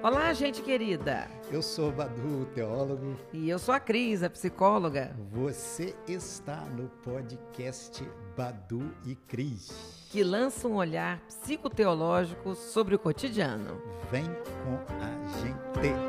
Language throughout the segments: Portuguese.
Olá, gente querida. Eu sou o Badu, teólogo. E eu sou a Cris, a psicóloga. Você está no podcast Badu e Cris. Que lança um olhar psicoteológico sobre o cotidiano. Vem com a gente.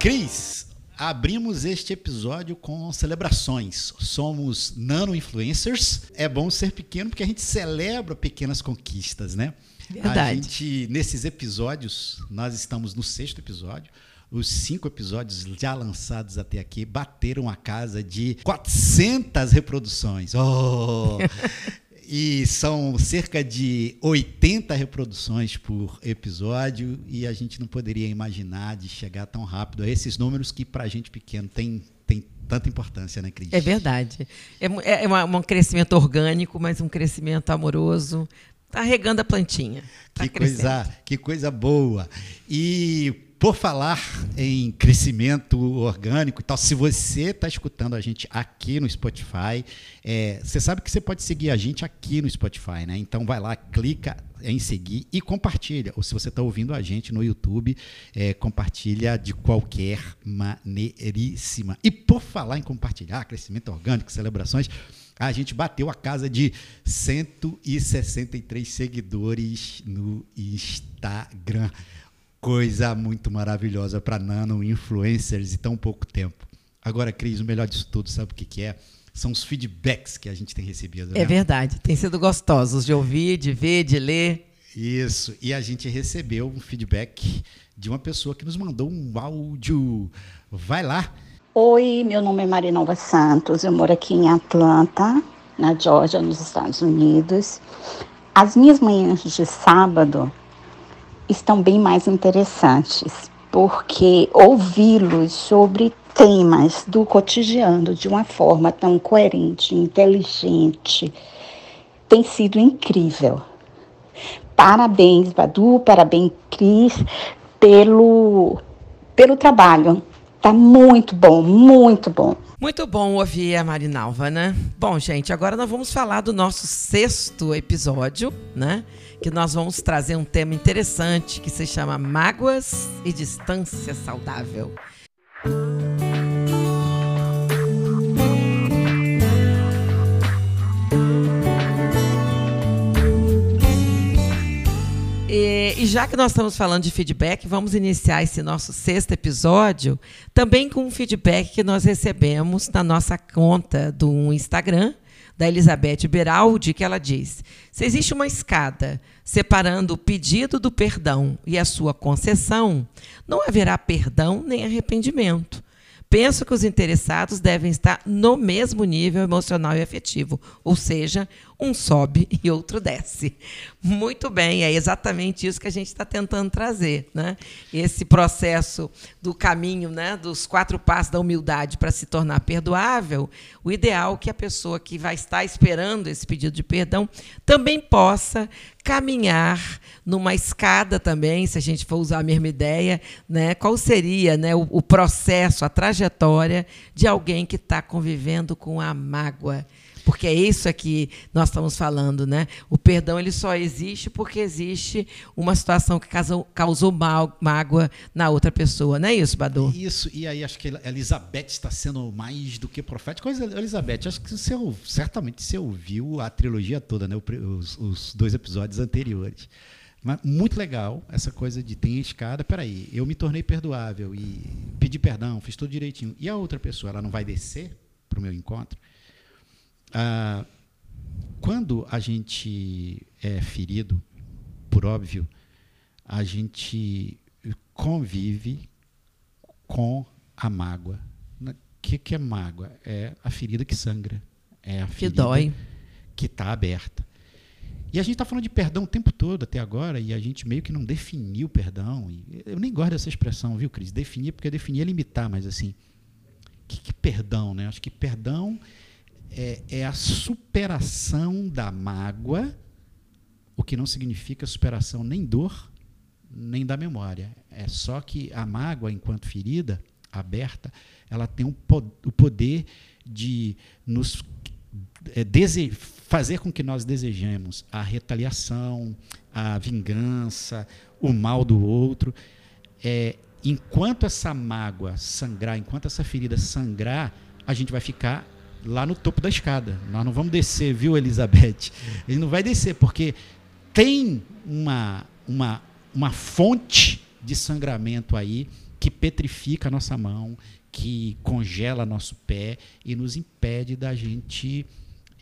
Cris, abrimos este episódio com celebrações. Somos nano influencers. É bom ser pequeno porque a gente celebra pequenas conquistas, né? Verdade. A gente, nesses episódios, nós estamos no sexto episódio. Os cinco episódios já lançados até aqui bateram a casa de 400 reproduções. Oh! E são cerca de 80 reproduções por episódio e a gente não poderia imaginar de chegar tão rápido a esses números que para a gente pequeno tem, tem tanta importância, né, Cris? É verdade. É, é uma, um crescimento orgânico, mas um crescimento amoroso. Está regando a plantinha. Tá que, coisa, que coisa boa. E por falar em crescimento orgânico e tal, se você está escutando a gente aqui no Spotify, é, você sabe que você pode seguir a gente aqui no Spotify, né? Então vai lá, clica em seguir e compartilha. Ou se você está ouvindo a gente no YouTube, é, compartilha de qualquer maneiríssima. E por falar em compartilhar, crescimento orgânico, celebrações, a gente bateu a casa de 163 seguidores no Instagram coisa muito maravilhosa para nano influencers e tão pouco tempo. Agora, Cris, o melhor disso tudo, sabe o que, que é? São os feedbacks que a gente tem recebido. Né? É verdade, tem sido gostosos de ouvir, de ver, de ler. Isso, e a gente recebeu um feedback de uma pessoa que nos mandou um áudio. Vai lá. Oi, meu nome é Marinova Santos, eu moro aqui em Atlanta, na Georgia, nos Estados Unidos. As minhas manhãs de sábado estão bem mais interessantes, porque ouvi-los sobre temas do cotidiano de uma forma tão coerente, inteligente, tem sido incrível. Parabéns, Badu, parabéns, Cris, pelo, pelo trabalho. Tá muito bom, muito bom. Muito bom ouvir a Marinalva, né? Bom, gente, agora nós vamos falar do nosso sexto episódio, né? Que nós vamos trazer um tema interessante que se chama Mágoas e Distância Saudável. E, e, já que nós estamos falando de feedback, vamos iniciar esse nosso sexto episódio também com um feedback que nós recebemos na nossa conta do Instagram, da Elizabeth Beraldi, que ela diz: se existe uma escada separando o pedido do perdão e a sua concessão, não haverá perdão nem arrependimento. Penso que os interessados devem estar no mesmo nível emocional e afetivo, ou seja, um sobe e outro desce. Muito bem, é exatamente isso que a gente está tentando trazer. Né? Esse processo do caminho, né, dos quatro passos da humildade para se tornar perdoável, o ideal é que a pessoa que vai estar esperando esse pedido de perdão também possa caminhar numa escada também, se a gente for usar a mesma ideia, né? qual seria né, o, o processo, a trajetória de alguém que está convivendo com a mágoa. Porque é isso aqui nós estamos falando, né? O perdão ele só existe porque existe uma situação que causou, causou mal, mágoa na outra pessoa, não é isso, Badu? Isso, e aí acho que a Elizabeth está sendo mais do que profética. Elizabeth, acho que você certamente você ouviu a trilogia toda, né? Os, os dois episódios anteriores. Mas muito legal essa coisa de tem escada, peraí, eu me tornei perdoável e pedi perdão, fiz tudo direitinho. E a outra pessoa, ela não vai descer para o meu encontro? Ah, quando a gente é ferido, por óbvio, a gente convive com a mágoa. O que, que é mágoa? É a ferida que sangra. É a ferida que dói. Que está aberta. E a gente está falando de perdão o tempo todo até agora, e a gente meio que não definiu o perdão. Eu nem gosto dessa expressão, viu, Cris? Definir, porque definir é limitar, mas assim, o que, que perdão, né? Acho que perdão é, é a superação da mágoa, o que não significa superação nem dor, nem da memória. É só que a mágoa, enquanto ferida aberta, ela tem um, o poder de nos é, fazer com que nós desejemos a retaliação, a vingança, o mal do outro. É, enquanto essa mágoa sangrar, enquanto essa ferida sangrar, a gente vai ficar lá no topo da escada. Nós não vamos descer, viu, Elizabeth? Ele não vai descer, porque tem uma, uma, uma fonte de sangramento aí que petrifica a nossa mão, que congela nosso pé e nos impede da gente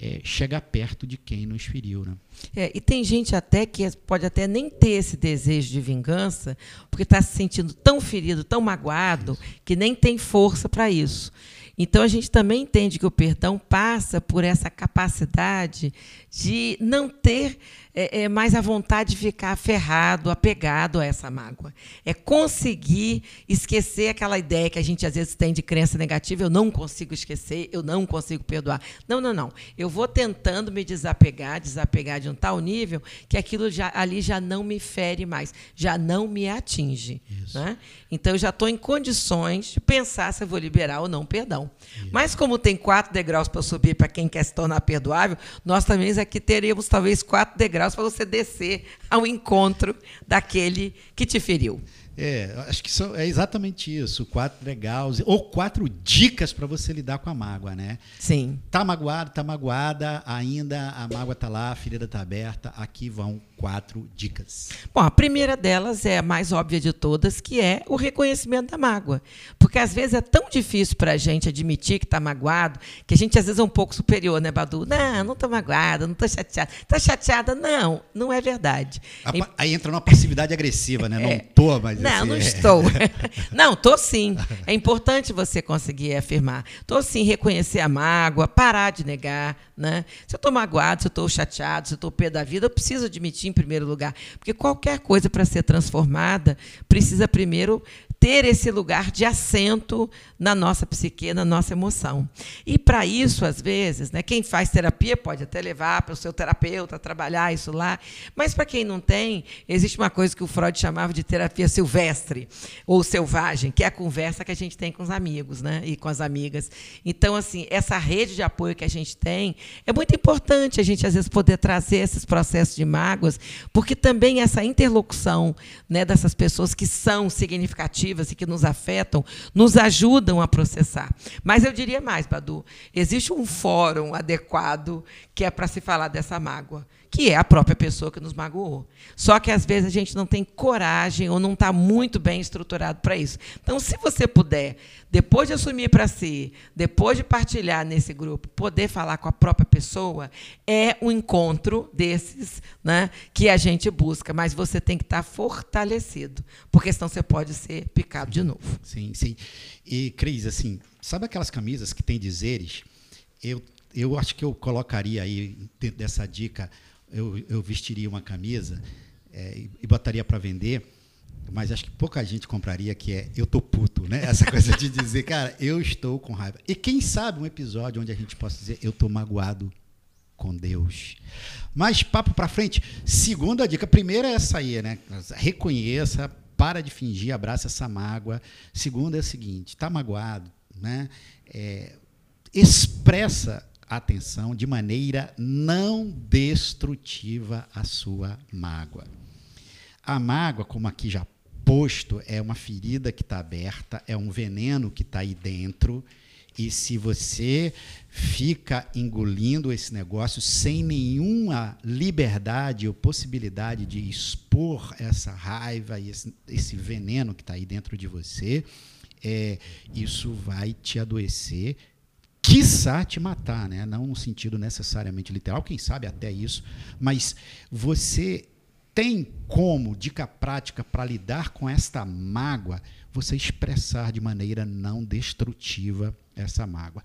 é, chegar perto de quem nos feriu. Né? É, e tem gente até que pode até nem ter esse desejo de vingança, porque está se sentindo tão ferido, tão magoado, que nem tem força para isso. Então a gente também entende que o perdão passa por essa capacidade de não ter é, é, mais a vontade de ficar aferrado, apegado a essa mágoa. É conseguir esquecer aquela ideia que a gente às vezes tem de crença negativa, eu não consigo esquecer, eu não consigo perdoar. Não, não, não. Eu vou tentando me desapegar, desapegar de um tal nível que aquilo já, ali já não me fere mais, já não me atinge. Né? Então eu já estou em condições de pensar se eu vou liberar ou não perdão. Mas como tem quatro degraus para subir para quem quer se tornar perdoável, nós também aqui teríamos talvez quatro degraus para você descer ao encontro daquele que te feriu. É, acho que são, é exatamente isso. Quatro degraus, ou quatro dicas para você lidar com a mágoa, né? Sim. Tá magoado, tá magoada, ainda a mágoa tá lá, a ferida tá aberta. Aqui vão quatro dicas. Bom, a primeira delas é a mais óbvia de todas, que é o reconhecimento da mágoa. Porque às vezes é tão difícil para a gente admitir que está magoado, que a gente às vezes é um pouco superior, né, Badu? Não, não estou magoada, não estou chateada. Está chateada? Não, não é verdade. A, aí entra numa passividade agressiva, né? Não estou, é. mas. Não, não estou. não, estou sim. É importante você conseguir afirmar. Estou sim, reconhecer a mágoa, parar de negar. Né? Se eu estou magoado, se eu estou chateado, se eu estou pé da vida, eu preciso admitir em primeiro lugar. Porque qualquer coisa para ser transformada precisa primeiro ter esse lugar de assento na nossa psique, na nossa emoção. E para isso, às vezes, né, quem faz terapia pode até levar para o seu terapeuta trabalhar isso lá, mas para quem não tem, existe uma coisa que o Freud chamava de terapia silvestre ou selvagem, que é a conversa que a gente tem com os amigos, né, e com as amigas. Então, assim, essa rede de apoio que a gente tem é muito importante a gente às vezes poder trazer esses processos de mágoas, porque também essa interlocução, né, dessas pessoas que são significativas e que nos afetam, nos ajudam a processar. Mas eu diria mais, Badu, existe um fórum adequado que é para se falar dessa mágoa que é a própria pessoa que nos magoou. Só que às vezes a gente não tem coragem ou não está muito bem estruturado para isso. Então, se você puder, depois de assumir para si, depois de partilhar nesse grupo, poder falar com a própria pessoa, é um encontro desses né, que a gente busca. Mas você tem que estar tá fortalecido, porque senão você pode ser picado de novo. Sim, sim. E, Cris, assim, sabe aquelas camisas que tem dizeres? Eu, eu acho que eu colocaria aí, dentro dessa dica, eu, eu vestiria uma camisa é, e, botaria para vender, mas acho que pouca gente compraria, que é eu tô puto, né? Essa coisa de dizer, cara, eu estou com raiva. E quem sabe um episódio onde a gente possa dizer, eu tô magoado com Deus. Mas papo para frente. Segunda dica, primeira é essa aí, né? Reconheça, para de fingir, abraça essa mágoa. Segunda é a seguinte, tá magoado, né? É, expressa atenção de maneira não destrutiva a sua mágoa. A mágoa, como aqui já posto, é uma ferida que está aberta, é um veneno que está aí dentro. E se você fica engolindo esse negócio sem nenhuma liberdade ou possibilidade de expor essa raiva e esse, esse veneno que está aí dentro de você, é, isso vai te adoecer quiçá te matar, né? não no sentido necessariamente literal, quem sabe até isso, mas você tem como, dica prática para lidar com esta mágoa, você expressar de maneira não destrutiva essa mágoa.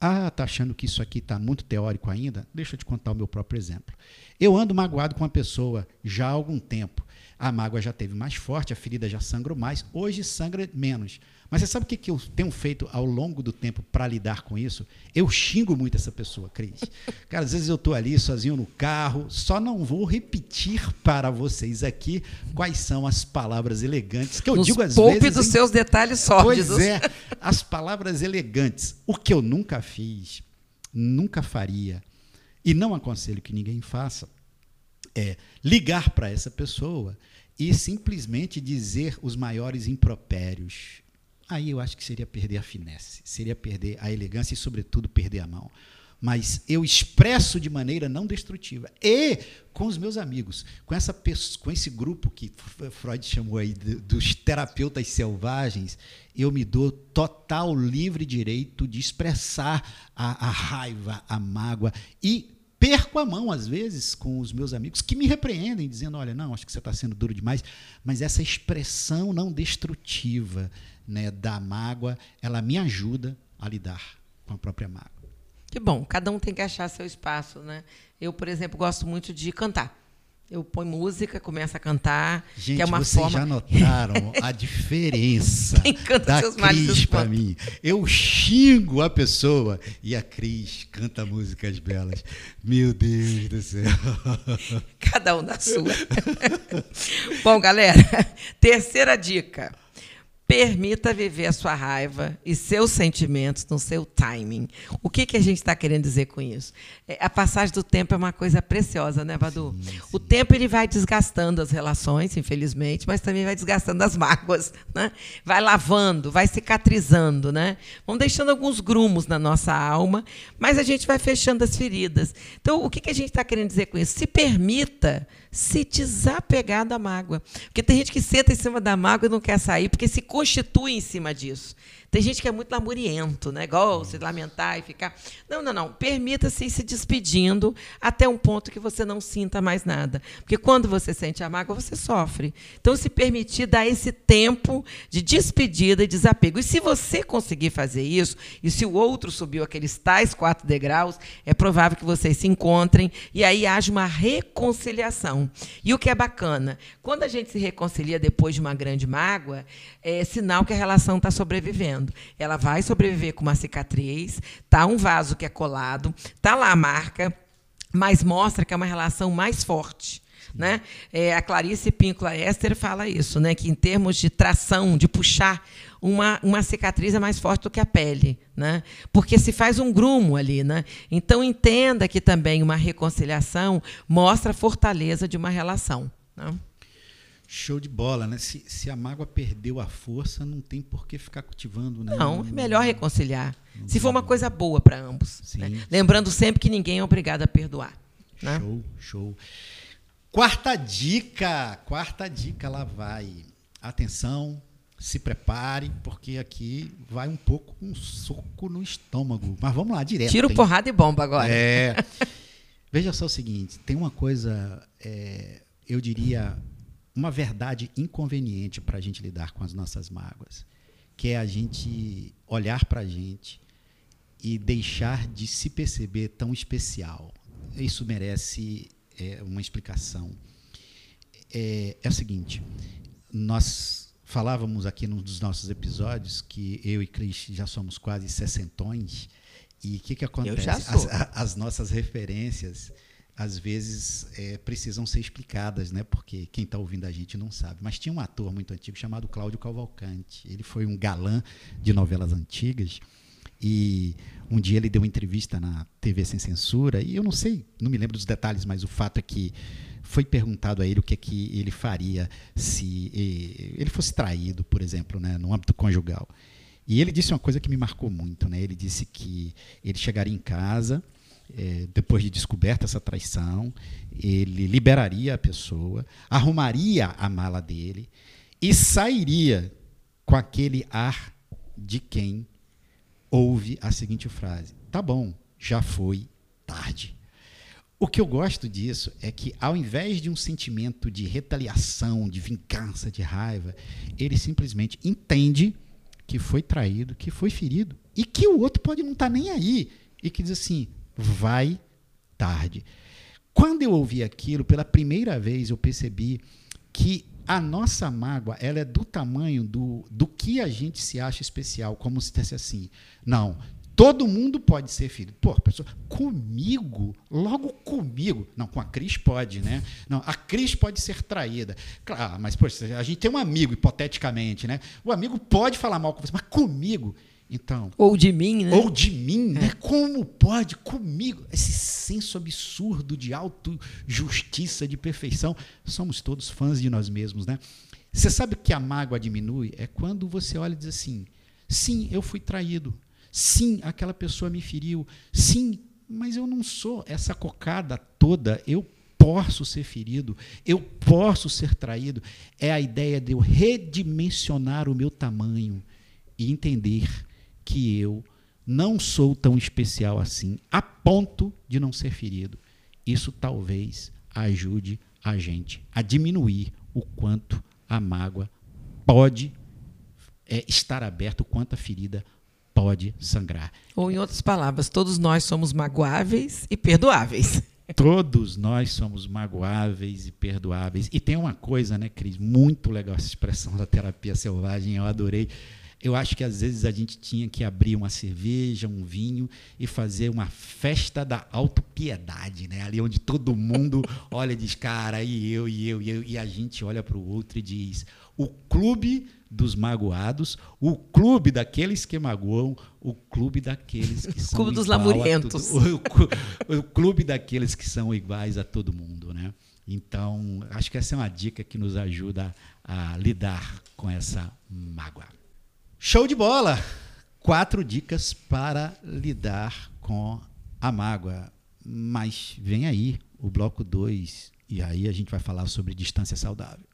Ah, tá achando que isso aqui está muito teórico ainda? Deixa eu te contar o meu próprio exemplo. Eu ando magoado com uma pessoa já há algum tempo. A mágoa já teve mais forte, a ferida já sangrou mais, hoje sangra menos. Mas você sabe o que, que eu tenho feito ao longo do tempo para lidar com isso? Eu xingo muito essa pessoa, Cris. Cara, às vezes eu estou ali sozinho no carro, só não vou repetir para vocês aqui quais são as palavras elegantes que eu Nos digo às poupe vezes. dos em- seus detalhes sórdidos. Pois é, as palavras elegantes. O que eu nunca fiz, nunca faria, e não aconselho que ninguém faça, é ligar para essa pessoa e simplesmente dizer os maiores impropérios. Aí eu acho que seria perder a finesse, seria perder a elegância e, sobretudo, perder a mão. Mas eu expresso de maneira não destrutiva. E com os meus amigos, com, essa, com esse grupo que Freud chamou aí de- dos terapeutas selvagens, eu me dou total livre direito de expressar a, a raiva, a mágoa e perco a mão, às vezes, com os meus amigos que me repreendem, dizendo: olha, não, acho que você está sendo duro demais. Mas essa expressão não destrutiva né, da mágoa, ela me ajuda a lidar com a própria mágoa. Que bom, cada um tem que achar seu espaço, né? Eu, por exemplo, gosto muito de cantar. Eu ponho música, começo a cantar, Gente, que é uma vocês forma. já notaram a diferença Quem canta da seus Cris para mim? Eu xingo a pessoa e a Cris canta músicas belas. Meu Deus do céu. Cada um da sua. Bom, galera, terceira dica. Permita viver a sua raiva e seus sentimentos no seu timing. O que, que a gente está querendo dizer com isso? É, a passagem do tempo é uma coisa preciosa, né, Badu? O tempo ele vai desgastando as relações, infelizmente, mas também vai desgastando as mágoas, né? Vai lavando, vai cicatrizando, né? Vão deixando alguns grumos na nossa alma, mas a gente vai fechando as feridas. Então, o que, que a gente está querendo dizer com isso? Se permita se desapegar da mágoa. Porque tem gente que senta em cima da mágoa e não quer sair, porque se constitui em cima disso. Tem gente que é muito lamuriento, né? Igual se lamentar e ficar. Não, não, não. Permita-se ir se despedindo até um ponto que você não sinta mais nada. Porque quando você sente a mágoa, você sofre. Então, se permitir dar esse tempo de despedida e desapego. E se você conseguir fazer isso, e se o outro subiu aqueles tais quatro degraus, é provável que vocês se encontrem e aí haja uma reconciliação. E o que é bacana, quando a gente se reconcilia depois de uma grande mágoa, é sinal que a relação está sobrevivendo. Ela vai sobreviver com uma cicatriz, tá um vaso que é colado, tá lá a marca, mas mostra que é uma relação mais forte. Né? É, a Clarice Píncula Esther fala isso, né? que em termos de tração, de puxar, uma, uma cicatriz é mais forte do que a pele, né? porque se faz um grumo ali. Né? Então, entenda que também uma reconciliação mostra a fortaleza de uma relação. Né? Show de bola, né? Se, se a mágoa perdeu a força, não tem por que ficar cultivando, né? Não, é melhor reconciliar. Se for uma coisa boa para ambos. Sim, né? sim. Lembrando sempre que ninguém é obrigado a perdoar. né? Show, show. Quarta dica, quarta dica, lá vai. Atenção, se prepare, porque aqui vai um pouco um soco no estômago. Mas vamos lá, direto. Tiro, hein? porrada e bomba agora. É. Veja só o seguinte: tem uma coisa, é, eu diria, uma verdade inconveniente para a gente lidar com as nossas mágoas, que é a gente olhar para a gente e deixar de se perceber tão especial. Isso merece é, uma explicação. É, é o seguinte: nós falávamos aqui num dos nossos episódios que eu e Cris já somos quase sessentões. E o que, que acontece? As, as nossas referências, às vezes, é, precisam ser explicadas, né? porque quem está ouvindo a gente não sabe. Mas tinha um ator muito antigo chamado Cláudio Cavalcante. Ele foi um galã de novelas antigas. E um dia ele deu uma entrevista na TV Sem Censura, e eu não sei, não me lembro dos detalhes, mas o fato é que foi perguntado a ele o que é que ele faria se ele fosse traído, por exemplo, né, no âmbito conjugal. E ele disse uma coisa que me marcou muito, né? Ele disse que ele chegaria em casa eh, depois de descoberta essa traição, ele liberaria a pessoa, arrumaria a mala dele e sairia com aquele ar de quem ouve a seguinte frase: Tá bom, já foi tarde. O que eu gosto disso é que, ao invés de um sentimento de retaliação, de vingança, de raiva, ele simplesmente entende que foi traído, que foi ferido e que o outro pode não estar nem aí e que diz assim: vai tarde. Quando eu ouvi aquilo, pela primeira vez eu percebi que a nossa mágoa ela é do tamanho do, do que a gente se acha especial, como se dissesse assim, não, todo mundo pode ser filho. Pô, pessoa, comigo, logo comigo. Não, com a Cris pode, né? Não, a Cris pode ser traída. Claro, mas poxa, a gente tem um amigo, hipoteticamente, né? O amigo pode falar mal com você, mas comigo, então. Ou de mim, né? Ou de mim, né? Como pode comigo? Esse senso absurdo de auto-justiça, de perfeição. Somos todos fãs de nós mesmos, né? Você sabe que a mágoa diminui? É quando você olha e diz assim: sim, eu fui traído. Sim, aquela pessoa me feriu. Sim, mas eu não sou essa cocada toda. Eu posso ser ferido, eu posso ser traído. É a ideia de eu redimensionar o meu tamanho e entender que eu não sou tão especial assim, a ponto de não ser ferido. Isso talvez ajude a gente a diminuir o quanto a mágoa pode é, estar aberta, o quanto a ferida pode sangrar. Ou, em outras palavras, todos nós somos magoáveis e perdoáveis. Todos nós somos magoáveis e perdoáveis. E tem uma coisa, né, Cris? Muito legal essa expressão da terapia selvagem, eu adorei eu acho que às vezes a gente tinha que abrir uma cerveja, um vinho e fazer uma festa da autopiedade, né? Ali onde todo mundo olha e diz, cara, e eu, e eu, e eu, e a gente olha para o outro e diz: o clube dos magoados, o clube daqueles que magoam, o clube daqueles que são clube dos lamurientos, o, o clube daqueles que são iguais a todo mundo, né? Então, acho que essa é uma dica que nos ajuda a lidar com essa mágoa. Show de bola! Quatro dicas para lidar com a mágoa. Mas vem aí o bloco 2 e aí a gente vai falar sobre distância saudável.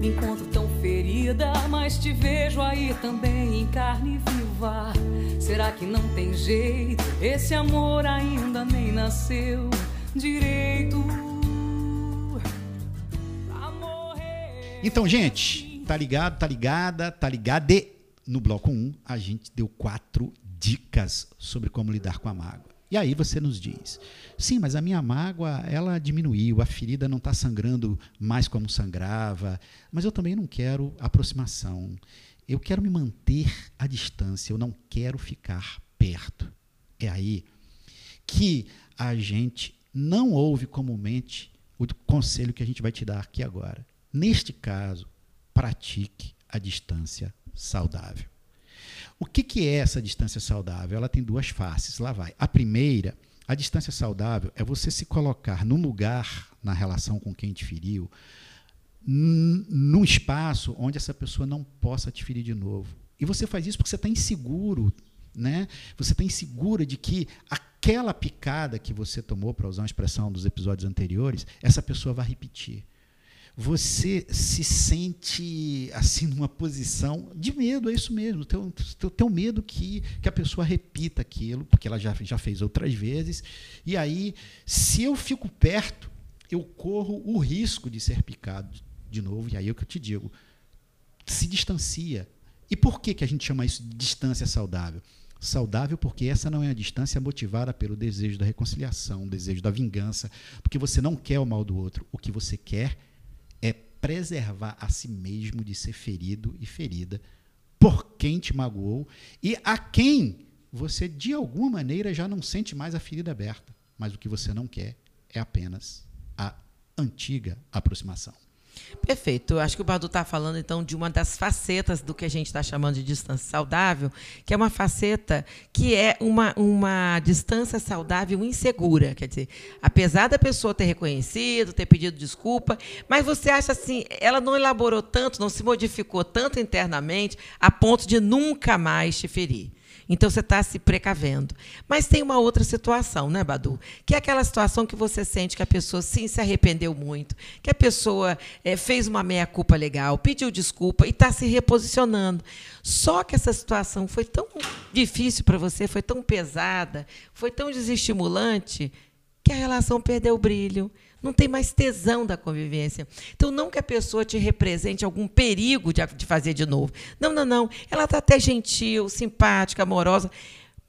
Me encontro tão ferida, mas te vejo aí também em carne viva. Será que não tem jeito? Esse amor ainda nem nasceu direito. Então, gente, Tá ligado, tá ligada, tá ligado? No bloco 1, a gente deu quatro dicas sobre como lidar com a mágoa. E aí você nos diz: sim, mas a minha mágoa ela diminuiu, a ferida não está sangrando mais como sangrava, mas eu também não quero aproximação. Eu quero me manter à distância, eu não quero ficar perto. É aí que a gente não ouve comumente o conselho que a gente vai te dar aqui agora. Neste caso, pratique a distância saudável. O que, que é essa distância saudável? Ela tem duas faces. Lá vai. A primeira, a distância saudável é você se colocar num lugar na relação com quem te feriu, num espaço onde essa pessoa não possa te ferir de novo. E você faz isso porque você está inseguro, né? Você está insegura de que aquela picada que você tomou, para usar uma expressão dos episódios anteriores, essa pessoa vai repetir você se sente assim numa posição de medo, é isso mesmo. Teu, teu, teu medo que, que a pessoa repita aquilo, porque ela já, já fez outras vezes. E aí, se eu fico perto, eu corro o risco de ser picado de novo. E aí é o que eu te digo: se distancia. E por que, que a gente chama isso de distância saudável? Saudável porque essa não é a distância motivada pelo desejo da reconciliação, o desejo da vingança, porque você não quer o mal do outro. O que você quer preservar a si mesmo de ser ferido e ferida por quem te magoou e a quem você, de alguma maneira, já não sente mais a ferida aberta. Mas o que você não quer é apenas a antiga aproximação. Perfeito. Eu acho que o Badu está falando, então, de uma das facetas do que a gente está chamando de distância saudável, que é uma faceta que é uma, uma distância saudável insegura. Quer dizer, apesar da pessoa ter reconhecido, ter pedido desculpa, mas você acha assim, ela não elaborou tanto, não se modificou tanto internamente, a ponto de nunca mais te ferir. Então você está se precavendo. Mas tem uma outra situação, né, Badu? Que é aquela situação que você sente que a pessoa sim se arrependeu muito, que a pessoa é, fez uma meia-culpa legal, pediu desculpa e está se reposicionando. Só que essa situação foi tão difícil para você, foi tão pesada, foi tão desestimulante, que a relação perdeu o brilho não tem mais tesão da convivência. Então, não que a pessoa te represente algum perigo de, de fazer de novo. Não, não, não. Ela está até gentil, simpática, amorosa.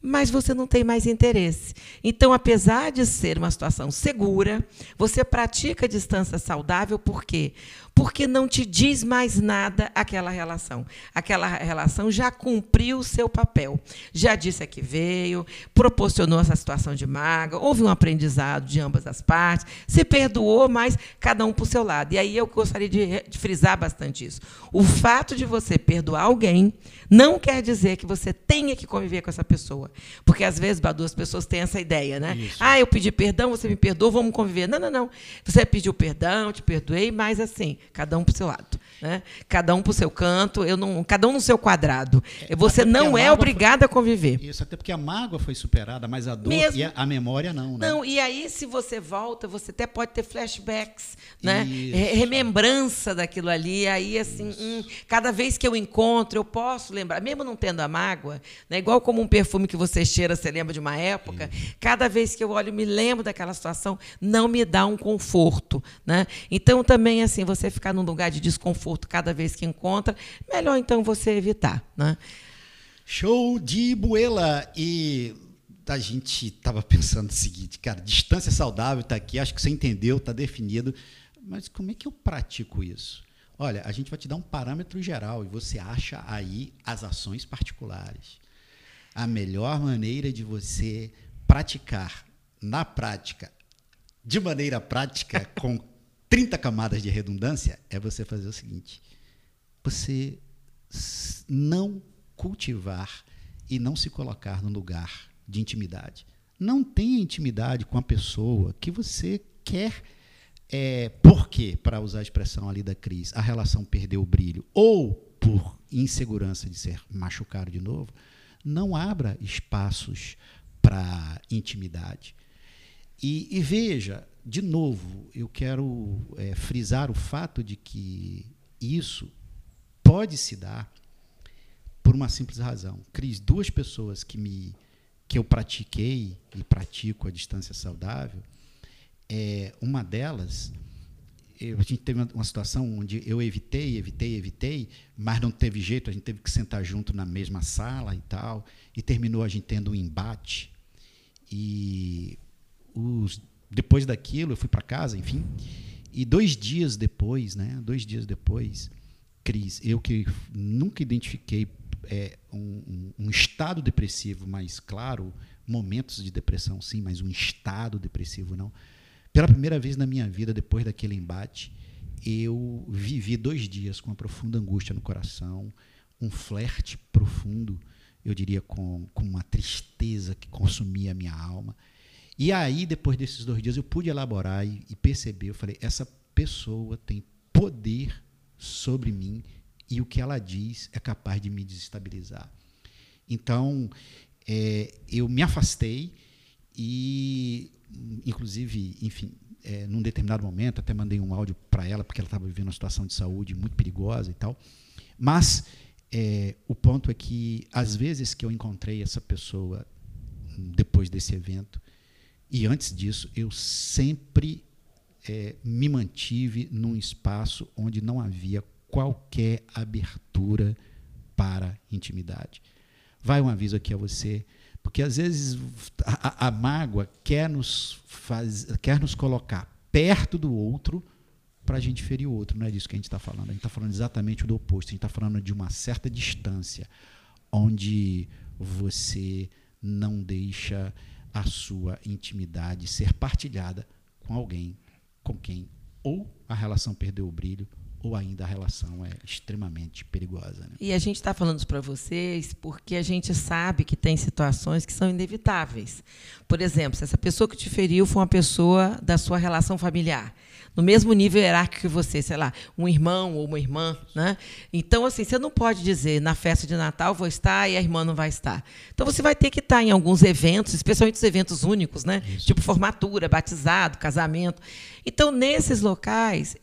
mas você não tem mais interesse. Então, apesar de ser uma situação segura, você pratica a distância saudável por quê? Porque não te diz mais nada aquela relação. Aquela relação já cumpriu o seu papel. Já disse a que veio, proporcionou essa situação de mágoa, houve um aprendizado de ambas as partes, se perdoou, mas cada um para o seu lado. E aí eu gostaria de, de frisar bastante isso. O fato de você perdoar alguém não quer dizer que você tenha que conviver com essa pessoa. Porque, às vezes, Badu, as pessoas têm essa ideia, né? Isso. Ah, eu pedi perdão, você me perdoou, vamos conviver. Não, não, não. Você pediu perdão, te perdoei, mas assim, cada um para o seu lado. Né? Cada um para o seu canto, eu não, cada um no seu quadrado. É, você não é obrigado foi, a conviver. Isso, até porque a mágoa foi superada, mas a dor Mesmo, e a, a, memória não. Né? Não, e aí, se você volta, você até pode ter flashbacks, né? remembrança daquilo ali. Aí, assim, hum, cada vez que eu encontro, eu posso lembrar, mesmo não tendo a mágoa, né? igual como um perfume que você cheira, você lembra de uma época, cada vez que eu olho, me lembro daquela situação, não me dá um conforto. Né? Então, também, assim, você ficar num lugar de desconforto cada vez que encontra, melhor então você evitar. Né? Show de buela! E a gente estava pensando o seguinte, cara, distância saudável está aqui, acho que você entendeu, está definido, mas como é que eu pratico isso? Olha, a gente vai te dar um parâmetro geral e você acha aí as ações particulares. A melhor maneira de você praticar na prática, de maneira prática, com 30 camadas de redundância, é você fazer o seguinte: você não cultivar e não se colocar no lugar de intimidade. Não tenha intimidade com a pessoa que você quer é, por quê, para usar a expressão ali da Cris, a relação perdeu o brilho, ou por insegurança de ser machucado de novo, não abra espaços para intimidade. E, e, veja, de novo, eu quero é, frisar o fato de que isso pode se dar por uma simples razão. Cris, duas pessoas que me que eu pratiquei e pratico a distância saudável, é, uma delas, eu, a gente teve uma, uma, situação onde eu evitei, evitei, evitei, mas não teve jeito, a gente teve que sentar junto na mesma sala e tal, e terminou a gente tendo um embate. E os, depois daquilo, eu fui para casa, enfim, e dois dias depois, né, dois dias depois, Cris, eu que nunca identifiquei é, um, um, estado depressivo, mas claro, momentos de depressão sim, mas um estado depressivo não pela primeira vez na minha vida, depois daquele embate, eu vivi dois dias com uma profunda angústia no coração, um flerte profundo, eu diria, com, com uma tristeza que consumia a minha alma. E aí, depois desses dois dias, eu pude elaborar e, e perceber, eu falei, essa pessoa tem poder sobre mim e o que ela diz é capaz de me desestabilizar. Então, é, eu me afastei e inclusive, enfim, é, num determinado momento, até mandei um áudio para ela, porque ela estava vivendo uma situação de saúde muito perigosa e tal. Mas é, o ponto é que, às vezes que eu encontrei essa pessoa depois desse evento, e antes disso, eu sempre é, me mantive num espaço onde não havia qualquer abertura para intimidade. Vai um aviso aqui a você porque às vezes a, a mágoa quer nos, faz, quer nos colocar perto do outro para a gente ferir o outro. Não é disso que a gente está falando. A gente está falando exatamente do oposto. A gente está falando de uma certa distância, onde você não deixa a sua intimidade ser partilhada com alguém com quem ou a relação perdeu o brilho ou ainda a relação é extremamente perigosa. Né? E a gente está falando para vocês porque a gente sabe que tem situações que são inevitáveis. Por exemplo, se essa pessoa que te feriu foi uma pessoa da sua relação familiar, no mesmo nível hierárquico que você, sei lá, um irmão ou uma irmã, né? Então, assim, você não pode dizer na festa de Natal vou estar e a irmã não vai estar. Então, você vai ter que estar em alguns eventos, especialmente os eventos únicos, né? Isso. Tipo formatura, batizado, casamento. Então, nesses locais,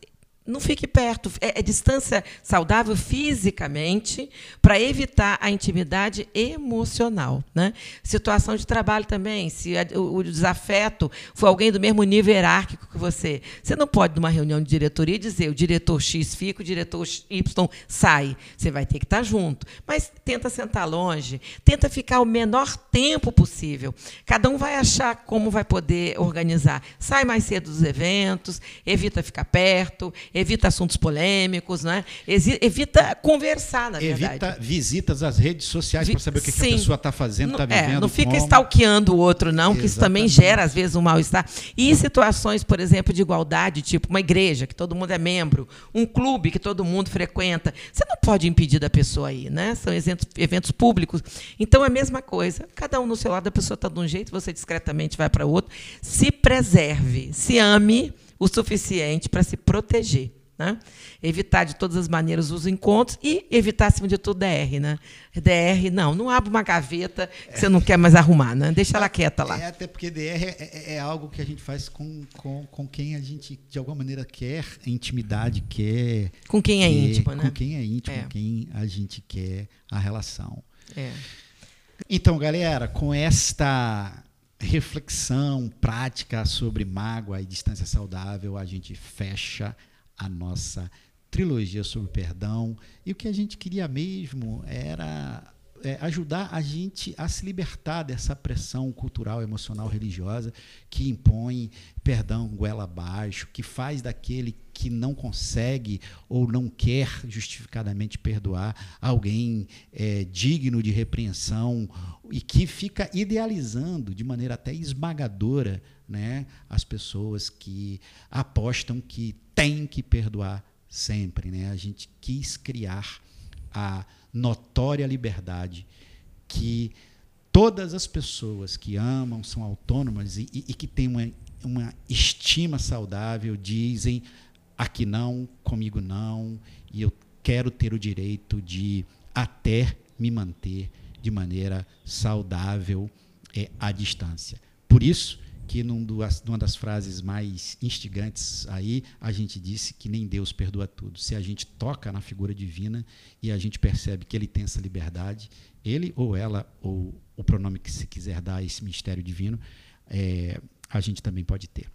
não fique perto. É, é distância saudável fisicamente para evitar a intimidade emocional. Né? Situação de trabalho também. Se a, o, o, desafeto for alguém do mesmo nível hierárquico que você, você não pode, numa reunião de diretoria, dizer o diretor X fica, o diretor Y sai. Você vai ter que estar junto. Mas tenta sentar longe, tenta ficar o menor tempo possível. Cada um vai achar como vai poder organizar. Sai mais cedo dos eventos, evita ficar perto, evita assuntos polêmicos, né? evita conversar, na verdade. Evita visitas às redes sociais para saber o que, que, a pessoa está fazendo, está vivendo. É, não fica como. stalkeando o outro, não, Exatamente. que isso também gera, às vezes, um mal-estar. E situações, por exemplo, de igualdade, tipo uma igreja, que todo mundo é membro, um clube que todo mundo frequenta. Você não pode impedir da pessoa aí, né? São eventos, eventos públicos. Então é a mesma coisa. Cada um no seu lado, a pessoa está de um jeito, você discretamente vai para outro. Se preserve, se ame o suficiente para se proteger. Né? Evitar de todas as maneiras os encontros e evitar, acima de tudo, DR. Né? DR, não, não abre uma gaveta que você não quer mais arrumar, né? deixa ela quieta lá. É, até porque DR é, é, é, algo que a gente faz com, com, com quem a gente, de alguma maneira, quer intimidade, quer. Com quem é quer, íntimo, né? Com quem é íntimo, é. com quem a gente quer a relação. É. Então, galera, com esta reflexão prática sobre mágoa e distância saudável, a gente fecha a nossa trilogia sobre perdão. E o que a gente queria mesmo era é, ajudar a gente a se libertar dessa pressão cultural, emocional, religiosa que impõe perdão goela abaixo, que faz daquele que não consegue ou não quer justificadamente perdoar alguém é, digno de repreensão e que fica idealizando de maneira até esmagadora né, as pessoas que apostam que tem que perdoar sempre. Né? A gente quis criar a notória liberdade que todas as pessoas que amam, são autônomas e, e, e que têm uma, uma estima saudável dizem aqui não, comigo não, e eu quero ter o direito de até me manter de maneira saudável é, à distância. Por isso, que num duas, numa das frases mais instigantes aí, a gente disse que nem Deus perdoa tudo. Se a gente toca na figura divina e a gente percebe que ele tem essa liberdade, ele ou ela, ou o pronome que se quiser dar a esse mistério divino, é, a gente também pode ter.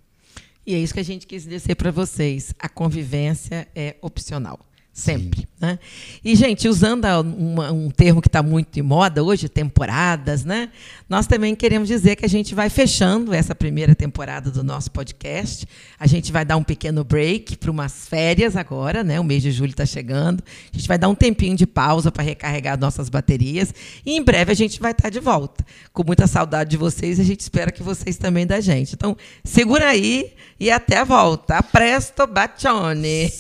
E é isso que a gente quis dizer para vocês. A convivência é opcional. Sempre. Né? E, gente, usando uma, um termo que está muito em moda hoje, temporadas, né? nós também queremos dizer que a gente vai fechando essa primeira temporada do nosso podcast. A gente vai dar um pequeno break para umas férias agora, né? o mês de julho está chegando. A gente vai dar um tempinho de pausa para recarregar nossas baterias. E em breve a gente vai estar tá de volta. Com muita saudade de vocês e a gente espera que vocês também da gente. Então, segura aí e até a volta. Presto bacione.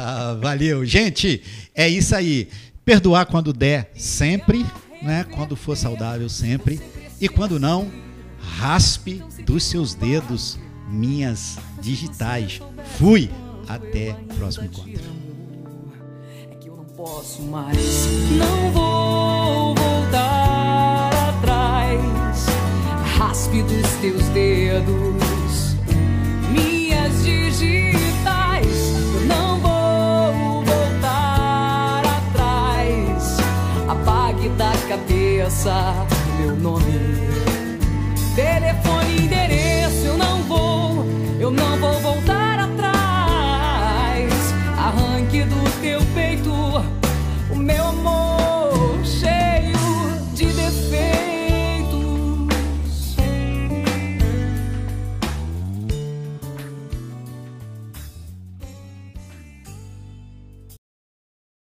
Ah, valeu, gente gente, é isso aí. Perdoar quando der, sempre, né? Quando for saudável, sempre. E quando não, raspe dos seus dedos minhas digitais. Fui. Até o próximo encontro. É que eu não posso mais. Não vou voltar atrás. Raspe dos teus dedos meu nome. Telefone, endereço,